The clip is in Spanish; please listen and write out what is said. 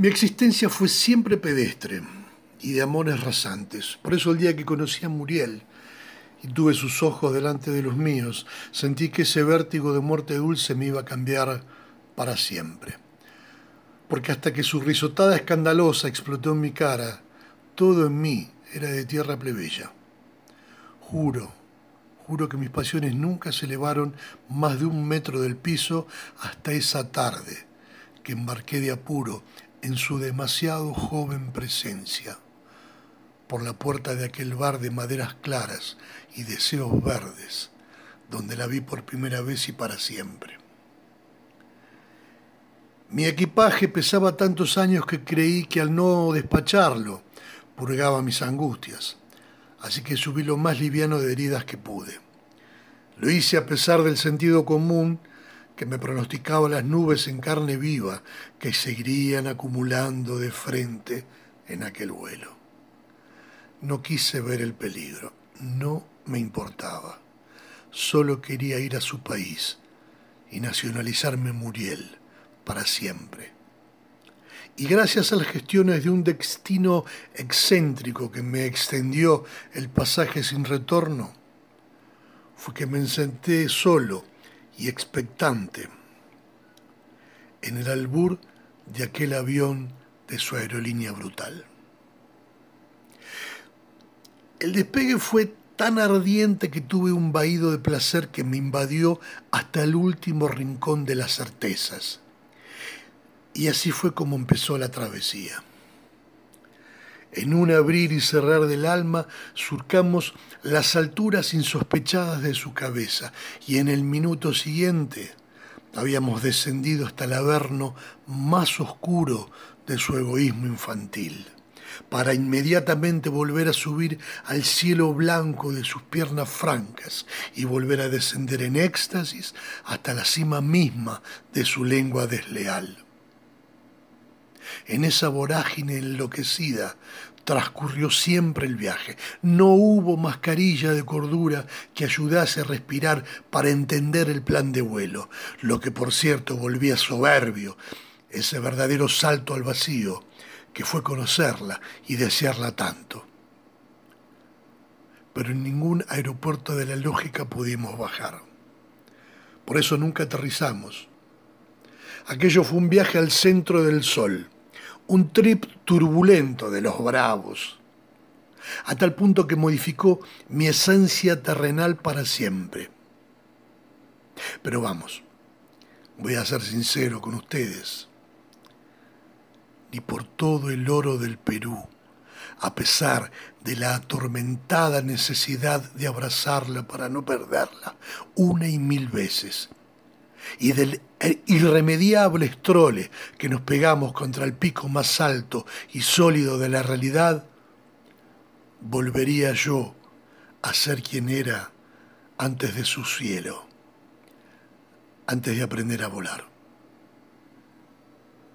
Mi existencia fue siempre pedestre y de amores rasantes. Por eso el día que conocí a Muriel y tuve sus ojos delante de los míos, sentí que ese vértigo de muerte dulce me iba a cambiar para siempre. Porque hasta que su risotada escandalosa explotó en mi cara, todo en mí era de tierra plebeya. Juro, juro que mis pasiones nunca se elevaron más de un metro del piso hasta esa tarde que embarqué de apuro en su demasiado joven presencia por la puerta de aquel bar de maderas claras y deseos verdes, donde la vi por primera vez y para siempre. Mi equipaje pesaba tantos años que creí que al no despacharlo purgaba mis angustias, así que subí lo más liviano de heridas que pude. Lo hice a pesar del sentido común que me pronosticaba las nubes en carne viva que seguirían acumulando de frente en aquel vuelo. No quise ver el peligro, no me importaba. Solo quería ir a su país y nacionalizarme Muriel para siempre. Y gracias a las gestiones de un destino excéntrico que me extendió el pasaje sin retorno, fue que me senté solo y expectante en el albur de aquel avión de su aerolínea brutal. El despegue fue tan ardiente que tuve un vaído de placer que me invadió hasta el último rincón de las certezas. Y así fue como empezó la travesía. En un abrir y cerrar del alma surcamos las alturas insospechadas de su cabeza y en el minuto siguiente habíamos descendido hasta el averno más oscuro de su egoísmo infantil para inmediatamente volver a subir al cielo blanco de sus piernas francas y volver a descender en éxtasis hasta la cima misma de su lengua desleal. En esa vorágine enloquecida transcurrió siempre el viaje. No hubo mascarilla de cordura que ayudase a respirar para entender el plan de vuelo, lo que por cierto volvía soberbio, ese verdadero salto al vacío que fue conocerla y desearla tanto. Pero en ningún aeropuerto de la lógica pudimos bajar. Por eso nunca aterrizamos. Aquello fue un viaje al centro del sol, un trip turbulento de los bravos, a tal punto que modificó mi esencia terrenal para siempre. Pero vamos, voy a ser sincero con ustedes ni por todo el oro del Perú, a pesar de la atormentada necesidad de abrazarla para no perderla una y mil veces, y del irremediable estrole que nos pegamos contra el pico más alto y sólido de la realidad, volvería yo a ser quien era antes de su cielo, antes de aprender a volar.